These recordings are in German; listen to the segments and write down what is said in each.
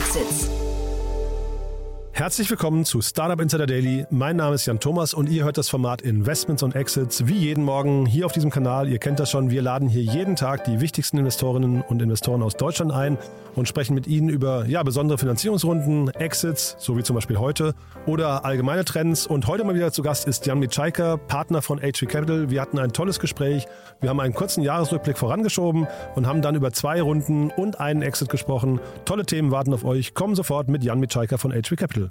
Exits. Herzlich willkommen zu Startup Insider Daily. Mein Name ist Jan Thomas und ihr hört das Format Investments und Exits wie jeden Morgen hier auf diesem Kanal. Ihr kennt das schon. Wir laden hier jeden Tag die wichtigsten Investorinnen und Investoren aus Deutschland ein und sprechen mit ihnen über ja, besondere Finanzierungsrunden, Exits, so wie zum Beispiel heute, oder allgemeine Trends. Und heute mal wieder zu Gast ist Jan Mitschaiker, Partner von HV Capital. Wir hatten ein tolles Gespräch. Wir haben einen kurzen Jahresrückblick vorangeschoben und haben dann über zwei Runden und einen Exit gesprochen. Tolle Themen warten auf euch. Kommen sofort mit Jan Mitschaiker von HV Capital.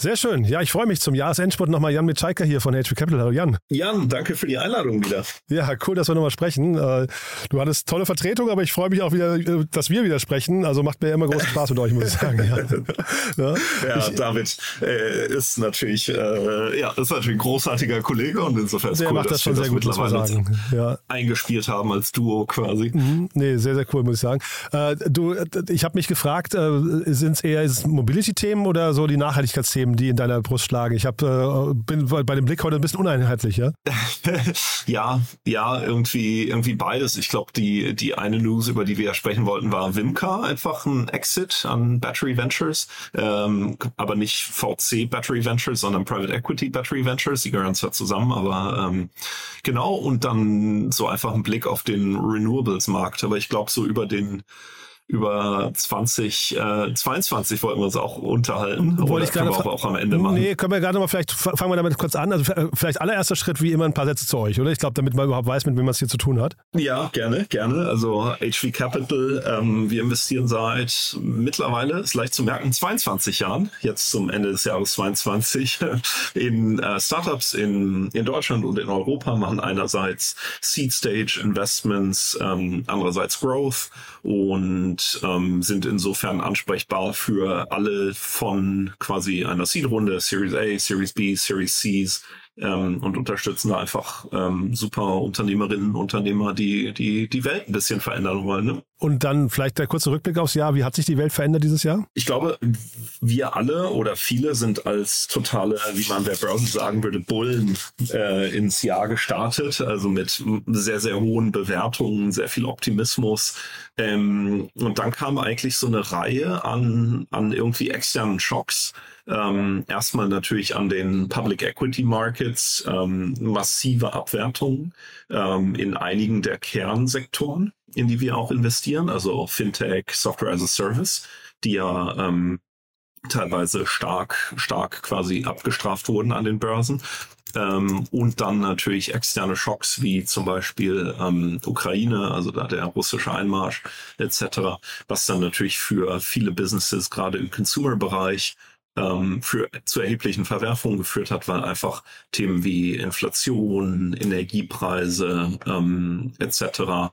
Sehr schön. Ja, ich freue mich zum Jahresendspurt nochmal Jan Mitschaiker hier von HV Capital. Hallo Jan. Jan, danke für die Einladung wieder. Ja, cool, dass wir nochmal sprechen. Äh, du hattest tolle Vertretung, aber ich freue mich auch wieder, äh, dass wir wieder sprechen. Also macht mir immer großen Spaß mit euch, muss ich sagen. Ja, ja, ja ich, David äh, ist natürlich, äh, ja, ist natürlich ein großartiger Kollege und insofern ist cool, macht das schon sehr gut, muss man sagen. Ja. eingespielt haben als Duo quasi. Mhm, nee, sehr, sehr cool, muss ich sagen. Äh, du, ich habe mich gefragt, äh, sind es eher Mobility-Themen oder so die Nachhaltigkeitsthemen? Themen, die in deiner Brust schlagen. Ich hab, äh, bin bei dem Blick heute ein bisschen uneinheitlich, ja? ja, ja, irgendwie, irgendwie beides. Ich glaube, die, die eine News, über die wir ja sprechen wollten, war Wimka, einfach ein Exit an Battery Ventures, ähm, aber nicht VC Battery Ventures, sondern Private Equity Battery Ventures. Die gehören zwar zusammen, aber ähm, genau. Und dann so einfach ein Blick auf den Renewables-Markt. Aber ich glaube, so über den über 20, äh, 22 wollten wir uns auch unterhalten. Wollte ich gerade auch, auch am Ende machen. Nee, können wir gerade mal vielleicht, fangen wir damit kurz an. Also vielleicht allererster Schritt, wie immer, ein paar Sätze zu euch, oder? Ich glaube, damit man überhaupt weiß, mit wem man es hier zu tun hat. Ja, gerne, gerne. Also HV Capital, ähm, wir investieren seit mittlerweile, ist leicht zu merken, 22 Jahren, jetzt zum Ende des Jahres 22, in äh, Startups in, in Deutschland und in Europa, machen einerseits Seed Stage Investments, ähm, andererseits Growth und und ähm, sind insofern ansprechbar für alle von quasi einer Seed-Runde, Series A, Series B, Series Cs ähm, und unterstützen da einfach ähm, super Unternehmerinnen und Unternehmer, die, die die Welt ein bisschen verändern wollen. Ne? Und dann vielleicht der kurze Rückblick aufs Jahr. Wie hat sich die Welt verändert dieses Jahr? Ich glaube, wir alle oder viele sind als totale, wie man der Börse sagen würde, Bullen äh, ins Jahr gestartet. Also mit sehr, sehr hohen Bewertungen, sehr viel Optimismus. Ähm, und dann kam eigentlich so eine Reihe an, an irgendwie externen Schocks. Ähm, erstmal natürlich an den Public Equity Markets, ähm, massive Abwertungen ähm, in einigen der Kernsektoren in die wir auch investieren, also Fintech, Software as a Service, die ja ähm, teilweise stark, stark quasi abgestraft wurden an den Börsen. Ähm, und dann natürlich externe Schocks wie zum Beispiel ähm, Ukraine, also da der russische Einmarsch etc., was dann natürlich für viele Businesses gerade im Consumer-Bereich ähm, für zu erheblichen Verwerfungen geführt hat, weil einfach Themen wie Inflation, Energiepreise ähm, etc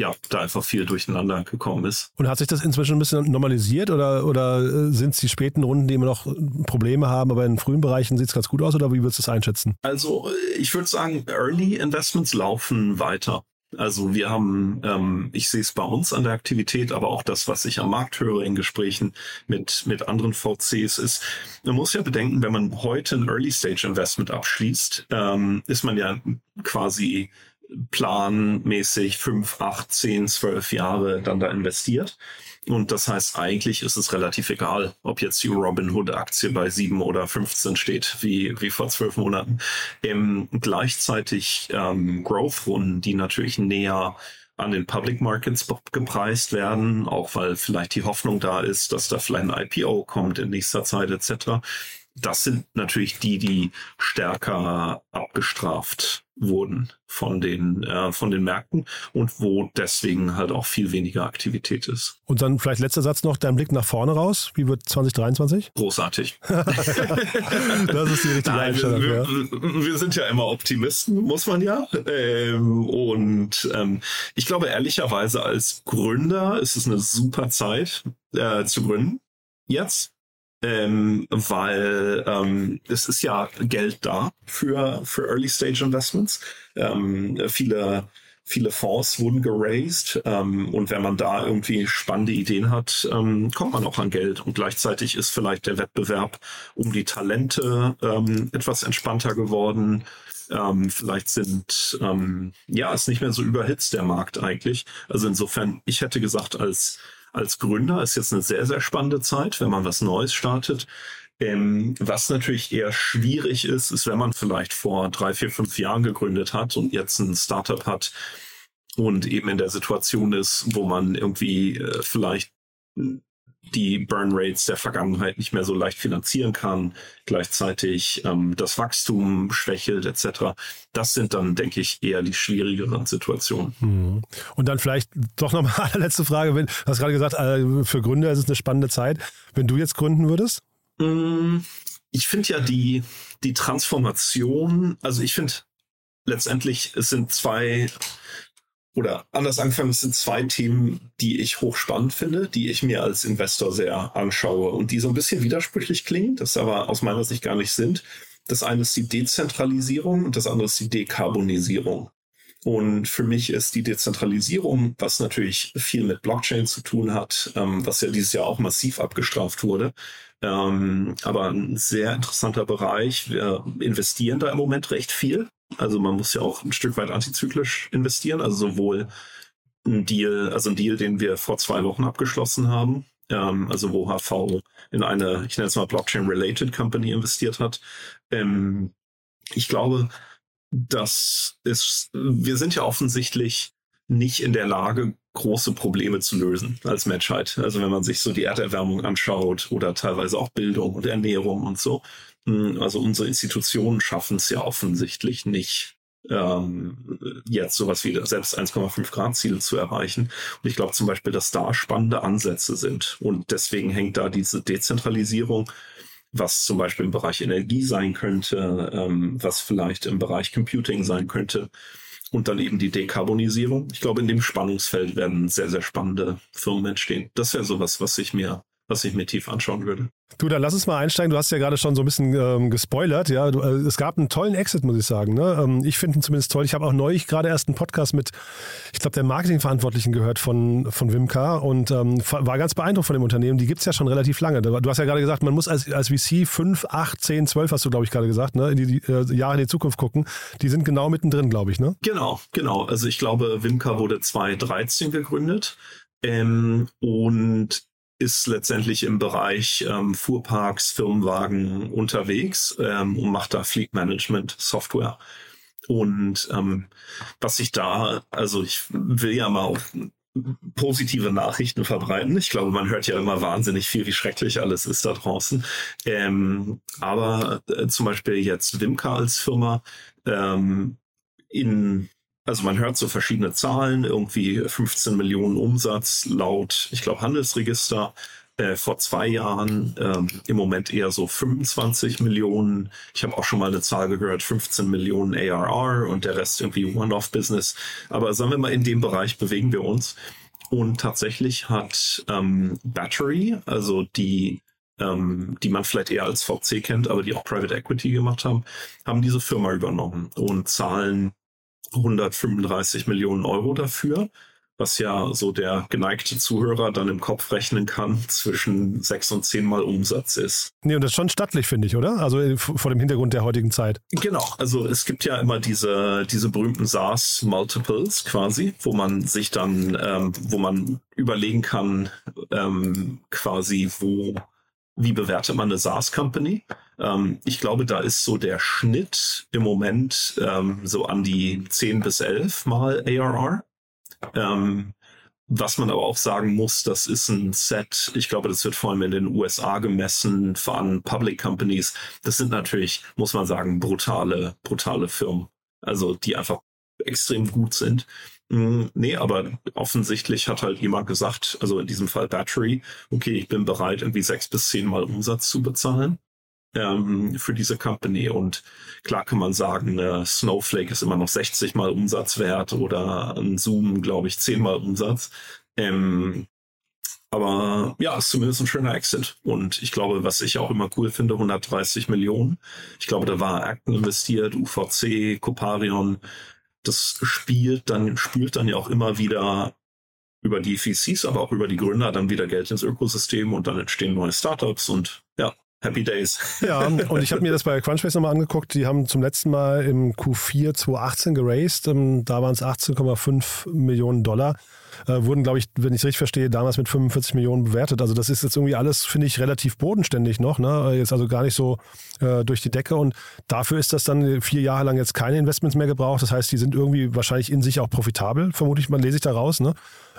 ja, da einfach viel durcheinander gekommen ist. Und hat sich das inzwischen ein bisschen normalisiert oder, oder äh, sind es die späten Runden, die immer noch Probleme haben, aber in frühen Bereichen sieht es ganz gut aus oder wie würdest du das einschätzen? Also ich würde sagen, Early Investments laufen weiter. Also wir haben, ähm, ich sehe es bei uns an der Aktivität, aber auch das, was ich am Markt höre in Gesprächen mit, mit anderen VCs ist, man muss ja bedenken, wenn man heute ein Early Stage Investment abschließt, ähm, ist man ja quasi planmäßig fünf, acht, zehn, zwölf Jahre dann da investiert. Und das heißt, eigentlich ist es relativ egal, ob jetzt die Robinhood-Aktie bei sieben oder 15 steht, wie, wie vor zwölf Monaten. Ähm, gleichzeitig ähm, Growth-Runden, die natürlich näher an den Public Markets gepreist werden, auch weil vielleicht die Hoffnung da ist, dass da vielleicht ein IPO kommt in nächster Zeit etc. Das sind natürlich die, die stärker abgestraft wurden von den äh, von den Märkten und wo deswegen halt auch viel weniger Aktivität ist. Und dann vielleicht letzter Satz noch, dein Blick nach vorne raus. Wie wird 2023? Großartig. das ist die richtige Nein, Einstellung. Wir, ja. wir, sind ja immer Optimisten, muss man ja. Ähm, und ähm, ich glaube ehrlicherweise als Gründer ist es eine super Zeit äh, zu gründen. Jetzt ähm, weil ähm, es ist ja Geld da für, für Early Stage Investments. Ähm, viele, viele Fonds wurden geraced ähm, und wenn man da irgendwie spannende Ideen hat, ähm, kommt man auch an Geld und gleichzeitig ist vielleicht der Wettbewerb um die Talente ähm, etwas entspannter geworden. Ähm, vielleicht sind, ähm, ja, ist nicht mehr so überhitzt der Markt eigentlich. Also insofern, ich hätte gesagt, als, als Gründer ist jetzt eine sehr, sehr spannende Zeit, wenn man was Neues startet. Ähm, was natürlich eher schwierig ist, ist, wenn man vielleicht vor drei, vier, fünf Jahren gegründet hat und jetzt ein Startup hat und eben in der Situation ist, wo man irgendwie äh, vielleicht die Burn Rates der Vergangenheit nicht mehr so leicht finanzieren kann, gleichzeitig ähm, das Wachstum schwächelt etc. Das sind dann, denke ich, eher die schwierigeren Situationen. Mhm. Und dann vielleicht doch nochmal eine letzte Frage. Du hast gerade gesagt, äh, für Gründer ist es eine spannende Zeit. Wenn du jetzt gründen würdest? Mm, ich finde ja die, die Transformation, also ich finde letztendlich, es sind zwei oder anders angefangen, es sind zwei Themen, die ich hochspannend finde, die ich mir als Investor sehr anschaue und die so ein bisschen widersprüchlich klingen, das aber aus meiner Sicht gar nicht sind. Das eine ist die Dezentralisierung und das andere ist die Dekarbonisierung. Und für mich ist die Dezentralisierung, was natürlich viel mit Blockchain zu tun hat, ähm, was ja dieses Jahr auch massiv abgestraft wurde, ähm, aber ein sehr interessanter Bereich. Wir investieren da im Moment recht viel. Also man muss ja auch ein Stück weit antizyklisch investieren, also sowohl ein Deal, also ein Deal, den wir vor zwei Wochen abgeschlossen haben, ähm, also wo HV in eine, ich nenne es mal Blockchain-related Company investiert hat. Ähm, ich glaube, das ist, wir sind ja offensichtlich nicht in der Lage, große Probleme zu lösen als Menschheit. Also wenn man sich so die Erderwärmung anschaut oder teilweise auch Bildung und Ernährung und so, also unsere Institutionen schaffen es ja offensichtlich nicht, ähm, jetzt sowas wie selbst 1,5 Grad Ziele zu erreichen. Und ich glaube zum Beispiel, dass da spannende Ansätze sind. Und deswegen hängt da diese Dezentralisierung, was zum Beispiel im Bereich Energie sein könnte, ähm, was vielleicht im Bereich Computing sein könnte. Und dann eben die Dekarbonisierung. Ich glaube, in dem Spannungsfeld werden sehr, sehr spannende Firmen entstehen. Das wäre sowas, was ich mir was ich mir tief anschauen würde. Du, dann lass uns mal einsteigen. Du hast ja gerade schon so ein bisschen ähm, gespoilert. Ja, du, äh, es gab einen tollen Exit, muss ich sagen. Ne? Ähm, ich finde ihn zumindest toll. Ich habe auch neulich gerade erst einen Podcast mit, ich glaube, der Marketingverantwortlichen gehört von, von Wimka und ähm, war ganz beeindruckt von dem Unternehmen. Die gibt es ja schon relativ lange. Du hast ja gerade gesagt, man muss als, als VC 5, 8, 10, 12, hast du, glaube ich, gerade gesagt, ne? in die, die äh, Jahre in die Zukunft gucken. Die sind genau mittendrin, glaube ich. Ne? Genau, genau. Also ich glaube, Wimka wurde 2013 gegründet. Ähm, und ist letztendlich im Bereich ähm, Fuhrparks, Firmenwagen unterwegs ähm, und macht da Fleet Management Software. Und ähm, was ich da, also ich will ja mal auch positive Nachrichten verbreiten. Ich glaube, man hört ja immer wahnsinnig viel, wie schrecklich alles ist da draußen. Ähm, aber äh, zum Beispiel jetzt Wimka als Firma ähm, in also man hört so verschiedene Zahlen, irgendwie 15 Millionen Umsatz laut, ich glaube, Handelsregister. Äh, vor zwei Jahren ähm, im Moment eher so 25 Millionen. Ich habe auch schon mal eine Zahl gehört, 15 Millionen ARR und der Rest irgendwie One-Off-Business. Aber sagen wir mal, in dem Bereich bewegen wir uns. Und tatsächlich hat ähm, Battery, also die ähm, die man vielleicht eher als VC kennt, aber die auch Private Equity gemacht haben, haben diese Firma übernommen und zahlen 135 Millionen Euro dafür, was ja so der geneigte Zuhörer dann im Kopf rechnen kann, zwischen sechs und zehnmal Umsatz ist. Nee, und das ist schon stattlich, finde ich, oder? Also äh, vor dem Hintergrund der heutigen Zeit. Genau, also es gibt ja immer diese, diese berühmten SaaS-Multiples quasi, wo man sich dann, ähm, wo man überlegen kann, ähm, quasi, wo wie bewertet man eine SaaS-Company? Ähm, ich glaube, da ist so der Schnitt im Moment ähm, so an die 10 bis 11 mal ARR. Ähm, was man aber auch sagen muss, das ist ein Set, ich glaube, das wird vor allem in den USA gemessen von Public Companies. Das sind natürlich, muss man sagen, brutale, brutale Firmen. Also die einfach extrem gut sind. Hm, nee, aber offensichtlich hat halt jemand gesagt, also in diesem Fall Battery, okay, ich bin bereit, irgendwie sechs bis zehn Mal Umsatz zu bezahlen ähm, für diese Company. Und klar kann man sagen, äh, Snowflake ist immer noch 60 Mal Umsatz wert oder ein Zoom, glaube ich, 10 Mal Umsatz. Ähm, aber ja, ist zumindest ein schöner Exit. Und ich glaube, was ich auch immer cool finde, 130 Millionen. Ich glaube, da war Acten investiert, UVC, Coparion, das spielt dann, spült dann ja auch immer wieder über die VCs, aber auch über die Gründer dann wieder Geld ins Ökosystem und dann entstehen neue Startups und ja, Happy Days. Ja, und ich habe mir das bei Crunchbase nochmal angeguckt. Die haben zum letzten Mal im Q4 2018 geraced. Ähm, da waren es 18,5 Millionen Dollar. Äh, wurden, glaube ich, wenn ich es richtig verstehe, damals mit 45 Millionen bewertet. Also das ist jetzt irgendwie alles, finde ich, relativ bodenständig noch. Ne? Jetzt also gar nicht so äh, durch die Decke. Und dafür ist das dann vier Jahre lang jetzt keine Investments mehr gebraucht. Das heißt, die sind irgendwie wahrscheinlich in sich auch profitabel, vermutlich, man lese ich da raus. Ne?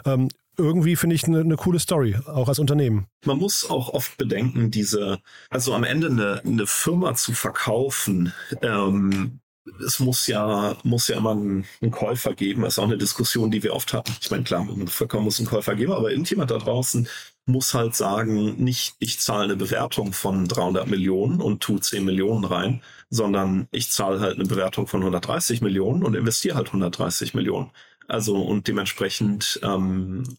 Ähm, irgendwie finde ich eine, eine coole Story, auch als Unternehmen. Man muss auch oft bedenken, diese, also am Ende eine, eine Firma zu verkaufen, ähm, es muss ja, muss ja immer einen, Käufer geben. Das ist auch eine Diskussion, die wir oft hatten. Ich meine, klar, Verkauf muss einen Käufer geben, aber irgendjemand da draußen muss halt sagen, nicht ich zahle eine Bewertung von 300 Millionen und tu 10 Millionen rein, sondern ich zahle halt eine Bewertung von 130 Millionen und investiere halt 130 Millionen. Also und dementsprechend ähm,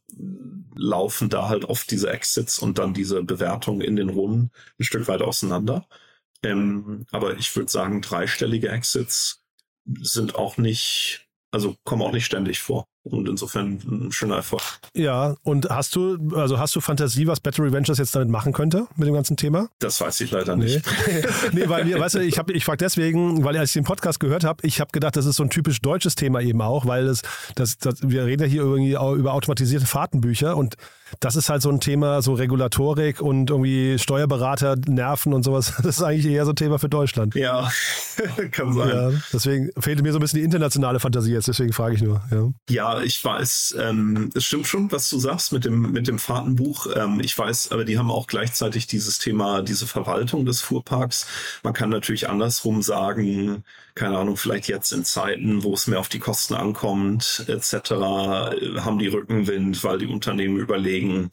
laufen da halt oft diese Exits und dann diese Bewertungen in den Runden ein Stück weit auseinander. Ähm, aber ich würde sagen, dreistellige Exits sind auch nicht, also kommen auch nicht ständig vor. Und insofern ein schöner Erfolg. Ja, und hast du, also hast du Fantasie, was Battery Ventures jetzt damit machen könnte, mit dem ganzen Thema? Das weiß ich leider nicht. Nee, nee weil mir, weißt du, ich, hab, ich frage deswegen, weil als ich den Podcast gehört habe, ich habe gedacht, das ist so ein typisch deutsches Thema eben auch, weil das, das, das wir reden ja hier irgendwie über automatisierte Fahrtenbücher und das ist halt so ein Thema, so Regulatorik und irgendwie Steuerberater, Nerven und sowas. Das ist eigentlich eher so ein Thema für Deutschland. Ja, kann sein. Ja, deswegen fehlte mir so ein bisschen die internationale Fantasie jetzt, deswegen frage ich nur. Ja, ja ich weiß, ähm, es stimmt schon, was du sagst mit dem, mit dem Fahrtenbuch. Ähm, ich weiß, aber die haben auch gleichzeitig dieses Thema, diese Verwaltung des Fuhrparks. Man kann natürlich andersrum sagen, keine Ahnung, vielleicht jetzt in Zeiten, wo es mehr auf die Kosten ankommt, etc., haben die Rückenwind, weil die Unternehmen überlegen,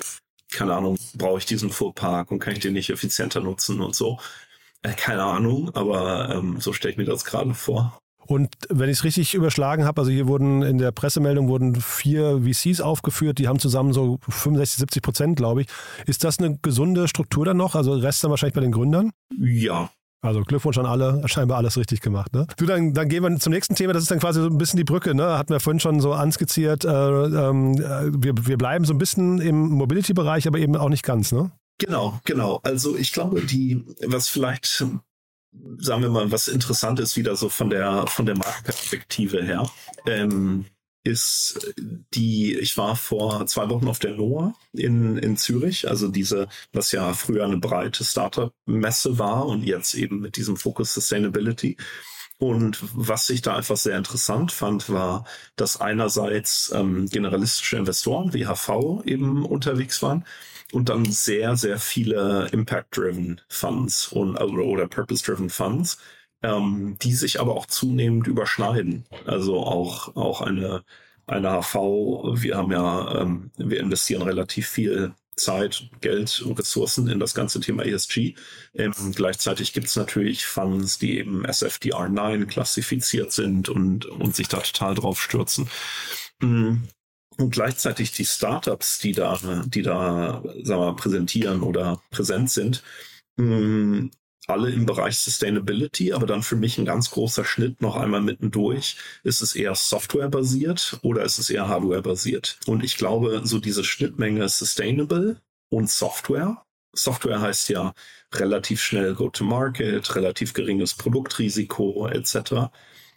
keine Ahnung, brauche ich diesen Fuhrpark und kann ich den nicht effizienter nutzen und so. Äh, keine Ahnung, aber ähm, so stelle ich mir das gerade vor. Und wenn ich es richtig überschlagen habe, also hier wurden in der Pressemeldung wurden vier VCs aufgeführt, die haben zusammen so 65, 70 Prozent, glaube ich. Ist das eine gesunde Struktur dann noch? Also Rest dann wahrscheinlich bei den Gründern? Ja, also Glückwunsch an alle, scheinbar alles richtig gemacht. Ne? Du, dann, dann gehen wir zum nächsten Thema, das ist dann quasi so ein bisschen die Brücke, ne? hatten wir vorhin schon so anskizziert. Äh, ähm, äh, wir, wir bleiben so ein bisschen im Mobility-Bereich, aber eben auch nicht ganz, ne? Genau, genau. Also ich glaube, die, was vielleicht, sagen wir mal, was interessant ist, wieder so von der, von der Marktperspektive her. Ähm, ist die, ich war vor zwei Wochen auf der NOAA in, in Zürich, also diese, was ja früher eine breite Startup-Messe war und jetzt eben mit diesem Fokus Sustainability. Und was ich da einfach sehr interessant fand, war, dass einerseits ähm, generalistische Investoren wie HV eben unterwegs waren und dann sehr, sehr viele Impact-Driven Funds und, oder Purpose-Driven Funds, ähm, die sich aber auch zunehmend überschneiden. Also auch, auch eine, eine HV, wir haben ja, ähm, wir investieren relativ viel Zeit, Geld und Ressourcen in das ganze Thema ESG. Ähm, gleichzeitig gibt es natürlich Funds, die eben SFDR 9 klassifiziert sind und, und sich da total drauf stürzen. Und gleichzeitig die Startups, die da, die da, sagen wir, präsentieren oder präsent sind, mm, alle im Bereich Sustainability, aber dann für mich ein ganz großer Schnitt noch einmal mittendurch. Ist es eher Software-basiert oder ist es eher Hardware-basiert? Und ich glaube, so diese Schnittmenge Sustainable und Software. Software heißt ja relativ schnell Go-to-Market, relativ geringes Produktrisiko etc.,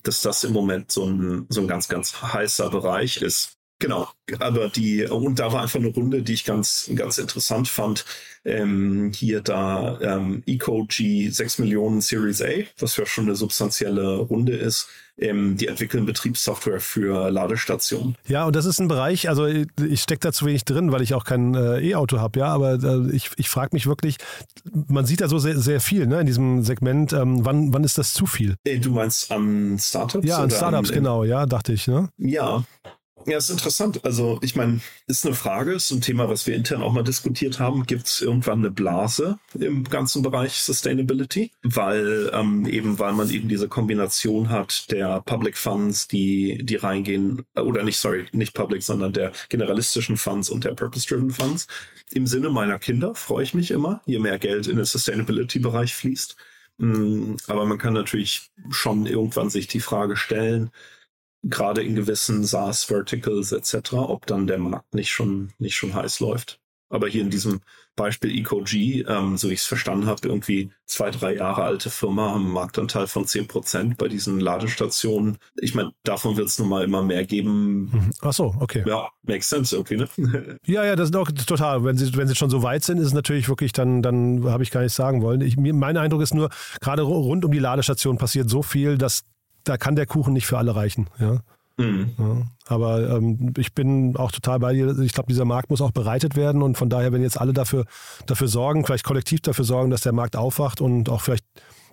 dass das im Moment so ein, so ein ganz, ganz heißer Bereich ist. Genau, aber die, und da war einfach eine Runde, die ich ganz, ganz interessant fand. Ähm, hier da ähm, EcoG 6 Millionen Series A, was ja schon eine substanzielle Runde ist. Ähm, die entwickeln Betriebssoftware für Ladestationen. Ja, und das ist ein Bereich, also ich stecke da zu wenig drin, weil ich auch kein äh, E-Auto habe, ja, aber äh, ich, ich frage mich wirklich, man sieht da so sehr, sehr viel ne, in diesem Segment. Ähm, wann, wann ist das zu viel? Äh, du meinst an Startups? Ja, an Startups, an, genau, ja, dachte ich. Ne? Ja, ja, ist interessant. Also, ich meine, ist eine Frage, ist ein Thema, was wir intern auch mal diskutiert haben. Gibt es irgendwann eine Blase im ganzen Bereich Sustainability? Weil ähm, eben, weil man eben diese Kombination hat der Public Funds, die, die reingehen, äh, oder nicht, sorry, nicht Public, sondern der generalistischen Funds und der Purpose-Driven Funds. Im Sinne meiner Kinder freue ich mich immer, je mehr Geld in den Sustainability-Bereich fließt. Mm, aber man kann natürlich schon irgendwann sich die Frage stellen, gerade in gewissen SaaS-Verticals etc., ob dann der Markt nicht schon, nicht schon heiß läuft. Aber hier in diesem Beispiel EcoG, ähm, so ich es verstanden habe, irgendwie zwei, drei Jahre alte Firma, haben einen Marktanteil von zehn Prozent bei diesen Ladestationen. Ich meine, davon wird es nun mal immer mehr geben. Mhm. Ach so, okay. Ja, makes sense irgendwie, ne? ja, ja, das ist auch total. Wenn sie, wenn sie schon so weit sind, ist es natürlich wirklich, dann, dann habe ich gar nichts sagen wollen. Ich, mein Eindruck ist nur, gerade rund um die Ladestation passiert so viel, dass da kann der Kuchen nicht für alle reichen. Ja. Mhm. Ja, aber ähm, ich bin auch total bei dir. Ich glaube, dieser Markt muss auch bereitet werden und von daher, wenn jetzt alle dafür, dafür sorgen, vielleicht kollektiv dafür sorgen, dass der Markt aufwacht und auch vielleicht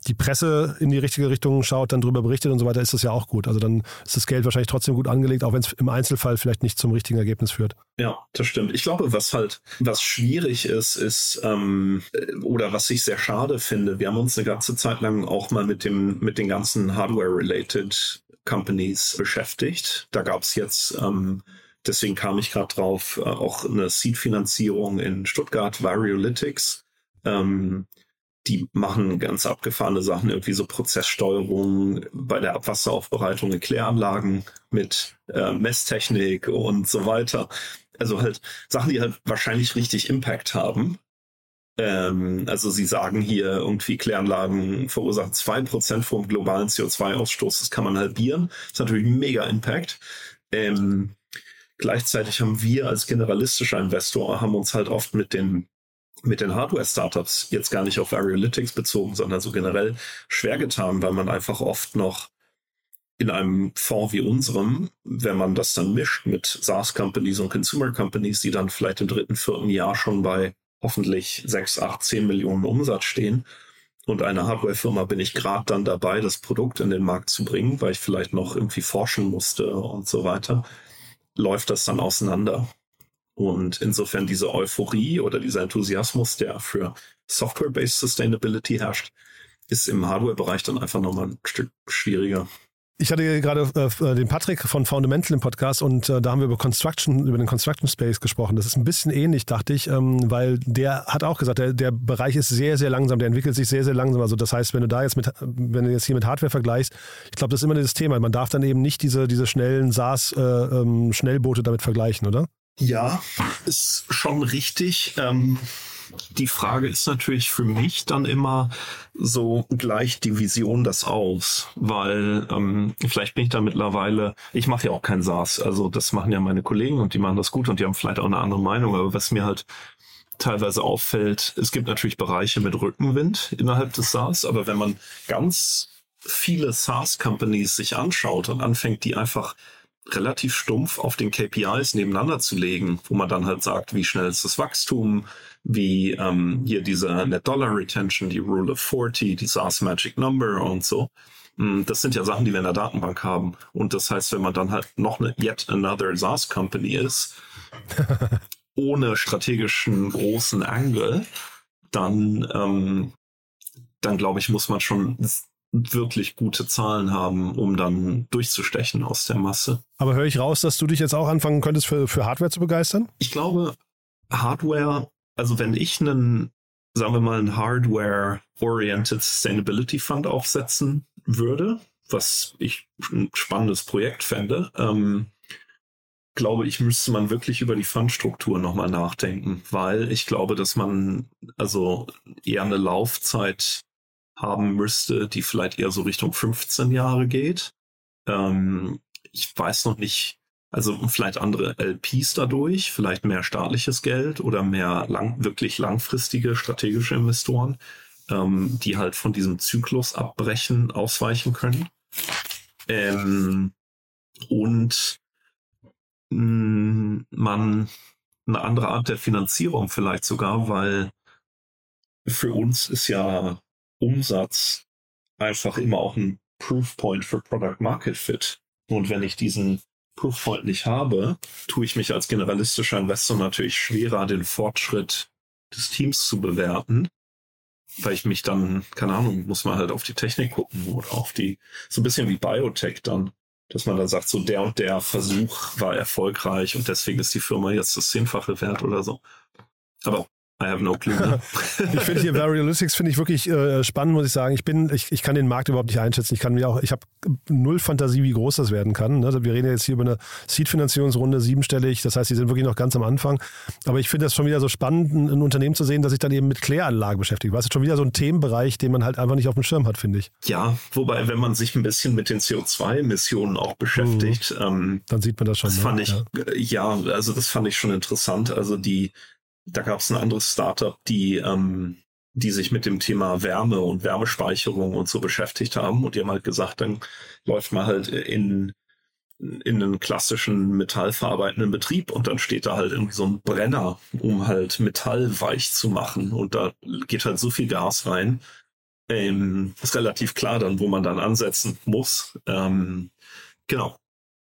die Presse in die richtige Richtung schaut, dann darüber berichtet und so weiter, ist das ja auch gut. Also dann ist das Geld wahrscheinlich trotzdem gut angelegt, auch wenn es im Einzelfall vielleicht nicht zum richtigen Ergebnis führt. Ja, das stimmt. Ich glaube, was halt, was schwierig ist, ist, ähm, oder was ich sehr schade finde, wir haben uns eine ganze Zeit lang auch mal mit dem, mit den ganzen Hardware-related Companies beschäftigt. Da gab es jetzt, ähm, deswegen kam ich gerade drauf, äh, auch eine Seed-Finanzierung in Stuttgart, Variolytics. Ähm, die machen ganz abgefahrene Sachen, irgendwie so Prozesssteuerung bei der Abwasseraufbereitung in Kläranlagen mit äh, Messtechnik und so weiter. Also halt Sachen, die halt wahrscheinlich richtig Impact haben. Ähm, also sie sagen hier irgendwie Kläranlagen verursachen zwei Prozent vom globalen CO2-Ausstoß. Das kann man halbieren. Das ist natürlich mega Impact. Ähm, gleichzeitig haben wir als generalistischer Investor haben uns halt oft mit den mit den Hardware-Startups jetzt gar nicht auf Variolytics bezogen, sondern so generell schwer getan, weil man einfach oft noch in einem Fonds wie unserem, wenn man das dann mischt mit SaaS-Companies und Consumer-Companies, die dann vielleicht im dritten, vierten Jahr schon bei hoffentlich 6, 8, 10 Millionen Umsatz stehen. Und eine Hardware-Firma bin ich gerade dann dabei, das Produkt in den Markt zu bringen, weil ich vielleicht noch irgendwie forschen musste und so weiter, läuft das dann auseinander. Und insofern diese Euphorie oder dieser Enthusiasmus, der für Software-Based Sustainability herrscht, ist im Hardware-Bereich dann einfach nochmal ein Stück schwieriger. Ich hatte gerade äh, den Patrick von Fundamental im Podcast und äh, da haben wir über Construction, über den Construction Space gesprochen. Das ist ein bisschen ähnlich, dachte ich, ähm, weil der hat auch gesagt, der, der Bereich ist sehr, sehr langsam, der entwickelt sich sehr, sehr langsam. Also das heißt, wenn du da jetzt mit, wenn du jetzt hier mit Hardware vergleichst, ich glaube, das ist immer dieses Thema. Man darf dann eben nicht diese, diese schnellen SaaS-Schnellboote äh, ähm, damit vergleichen, oder? Ja, ist schon richtig. Ähm, die Frage ist natürlich für mich dann immer so gleich die Vision das aus, weil ähm, vielleicht bin ich da mittlerweile, ich mache ja auch kein SaaS, also das machen ja meine Kollegen und die machen das gut und die haben vielleicht auch eine andere Meinung, aber was mir halt teilweise auffällt, es gibt natürlich Bereiche mit Rückenwind innerhalb des SaaS, aber wenn man ganz viele SaaS-Companies sich anschaut und anfängt, die einfach relativ stumpf auf den KPIs nebeneinander zu legen, wo man dann halt sagt, wie schnell ist das Wachstum, wie ähm, hier diese Net Dollar Retention, die Rule of 40, die SaaS Magic Number und so. Mm, das sind ja Sachen, die wir in der Datenbank haben. Und das heißt, wenn man dann halt noch eine yet another SaaS Company ist, ohne strategischen großen Angle, dann, ähm, dann glaube ich, muss man schon wirklich gute Zahlen haben, um dann durchzustechen aus der Masse. Aber höre ich raus, dass du dich jetzt auch anfangen könntest, für, für Hardware zu begeistern? Ich glaube, Hardware, also wenn ich einen, sagen wir mal, einen Hardware-Oriented Sustainability Fund aufsetzen würde, was ich ein spannendes Projekt fände, ähm, glaube ich, müsste man wirklich über die Fundstruktur nochmal nachdenken, weil ich glaube, dass man also eher eine Laufzeit haben müsste, die vielleicht eher so Richtung 15 Jahre geht. Ähm, ich weiß noch nicht, also vielleicht andere LPs dadurch, vielleicht mehr staatliches Geld oder mehr lang, wirklich langfristige strategische Investoren, ähm, die halt von diesem Zyklus abbrechen, ausweichen können. Ähm, und mh, mm, man eine andere Art der Finanzierung vielleicht sogar, weil für uns ist ja Umsatz einfach immer auch ein Proofpoint für Product Market Fit. Und wenn ich diesen Proofpoint nicht habe, tue ich mich als generalistischer Investor natürlich schwerer, den Fortschritt des Teams zu bewerten, weil ich mich dann, keine Ahnung, muss man halt auf die Technik gucken oder auf die, so ein bisschen wie Biotech dann, dass man dann sagt, so der und der Versuch war erfolgreich und deswegen ist die Firma jetzt das Zehnfache wert oder so. Aber I have no clue. Ne? ich finde hier Varialytics finde ich wirklich äh, spannend, muss ich sagen. Ich bin, ich, ich kann den Markt überhaupt nicht einschätzen. Ich kann mir auch, ich habe null Fantasie, wie groß das werden kann. Ne? Wir reden jetzt hier über eine Seed-Finanzierungsrunde, siebenstellig. Das heißt, die sind wirklich noch ganz am Anfang. Aber ich finde das schon wieder so spannend, ein, ein Unternehmen zu sehen, das sich dann eben mit Kläranlagen beschäftigt. Was ist schon wieder so ein Themenbereich, den man halt einfach nicht auf dem Schirm hat, finde ich. Ja, wobei, wenn man sich ein bisschen mit den CO2-Emissionen auch beschäftigt, mhm. ähm, dann sieht man das schon. Das ne? fand ich, ja. ja, also das fand ich schon interessant. Also die da gab es ein anderes Startup, die, ähm, die sich mit dem Thema Wärme und Wärmespeicherung und so beschäftigt haben. Und die haben halt gesagt, dann läuft man halt in, in einen klassischen metallverarbeitenden Betrieb und dann steht da halt irgendwie so ein Brenner, um halt Metall weich zu machen. Und da geht halt so viel Gas rein. Ähm, ist relativ klar dann, wo man dann ansetzen muss. Ähm, genau.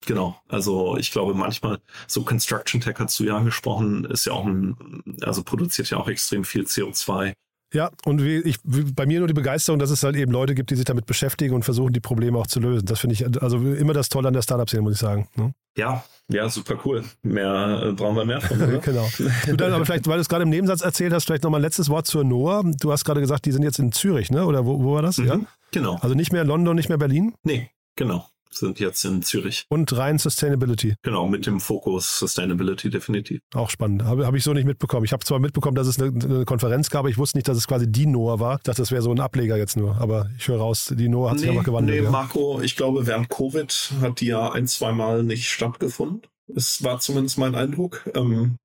Genau, also ich glaube manchmal, so Construction Tech hast du ja angesprochen, ist ja auch ein, also produziert ja auch extrem viel CO2. Ja, und wie ich, wie bei mir nur die Begeisterung, dass es halt eben Leute gibt, die sich damit beschäftigen und versuchen, die Probleme auch zu lösen. Das finde ich also immer das Tolle an der Startup-Szene, muss ich sagen. Ne? Ja, ja, super cool. Mehr äh, brauchen wir mehr von. Oder? genau. Du dann aber vielleicht, weil du es gerade im Nebensatz erzählt hast, vielleicht nochmal ein letztes Wort zur Noah. Du hast gerade gesagt, die sind jetzt in Zürich, ne? Oder wo, wo war das? Mhm, ja? Genau. Also nicht mehr London, nicht mehr Berlin? Nee, genau sind jetzt in Zürich. Und rein Sustainability. Genau, mit dem Fokus Sustainability definitiv. Auch spannend. Habe hab ich so nicht mitbekommen. Ich habe zwar mitbekommen, dass es eine, eine, Konferenz gab, aber ich wusste nicht, dass es quasi die NOAA war. Ich dachte, das wäre so ein Ableger jetzt nur. Aber ich höre raus, die NOAA hat nee, sich einfach gewandelt. Nee, ja. Marco, ich glaube, während Covid hat die ja ein, zwei Mal nicht stattgefunden. Es war zumindest mein Eindruck. Ähm,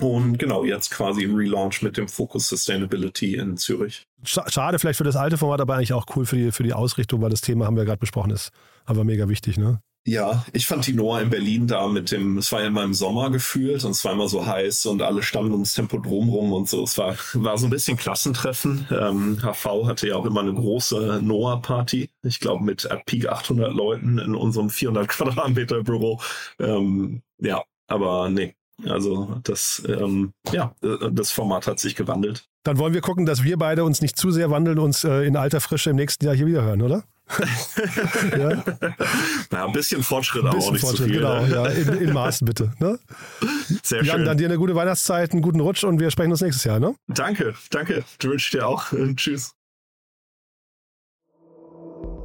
und genau, jetzt quasi im Relaunch mit dem Fokus Sustainability in Zürich. Schade vielleicht für das alte Format, aber eigentlich auch cool für die, für die Ausrichtung, weil das Thema haben wir gerade besprochen ist. Aber mega wichtig, ne? Ja, ich fand die Noah in Berlin da mit dem, es war ja immer im Sommer gefühlt und es war immer so heiß und alle standen ums Tempodrom rum und so. Es war, war so ein bisschen Klassentreffen. Ähm, HV hatte ja auch immer eine große Noah-Party. Ich glaube mit at Peak 800 Leuten in unserem 400 Quadratmeter Büro. Ähm, ja, aber nee, also das, ähm, ja, das Format hat sich gewandelt. Dann wollen wir gucken, dass wir beide uns nicht zu sehr wandeln, uns äh, in alter Frische im nächsten Jahr hier wieder hören, oder? ja? Na, ein bisschen Fortschritt ein bisschen auch nicht Fortschritt, zu viel. Genau, ja, in, in Maßen bitte. Ne? Sehr Jan, schön. dann dir eine gute Weihnachtszeit, einen guten Rutsch und wir sprechen uns nächstes Jahr. Ne? Danke, danke. Du wünschst dir auch. Tschüss.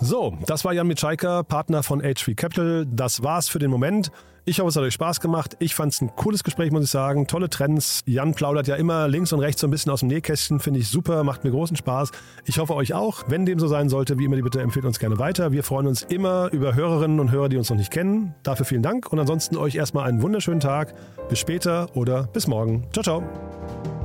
So, das war Jan Mitschaiker, Partner von H3 Capital. Das war's für den Moment. Ich hoffe, es hat euch Spaß gemacht. Ich fand es ein cooles Gespräch, muss ich sagen. Tolle Trends. Jan plaudert ja immer links und rechts so ein bisschen aus dem Nähkästchen. Finde ich super, macht mir großen Spaß. Ich hoffe euch auch. Wenn dem so sein sollte, wie immer, die bitte empfehlt uns gerne weiter. Wir freuen uns immer über Hörerinnen und Hörer, die uns noch nicht kennen. Dafür vielen Dank und ansonsten euch erstmal einen wunderschönen Tag. Bis später oder bis morgen. Ciao, ciao.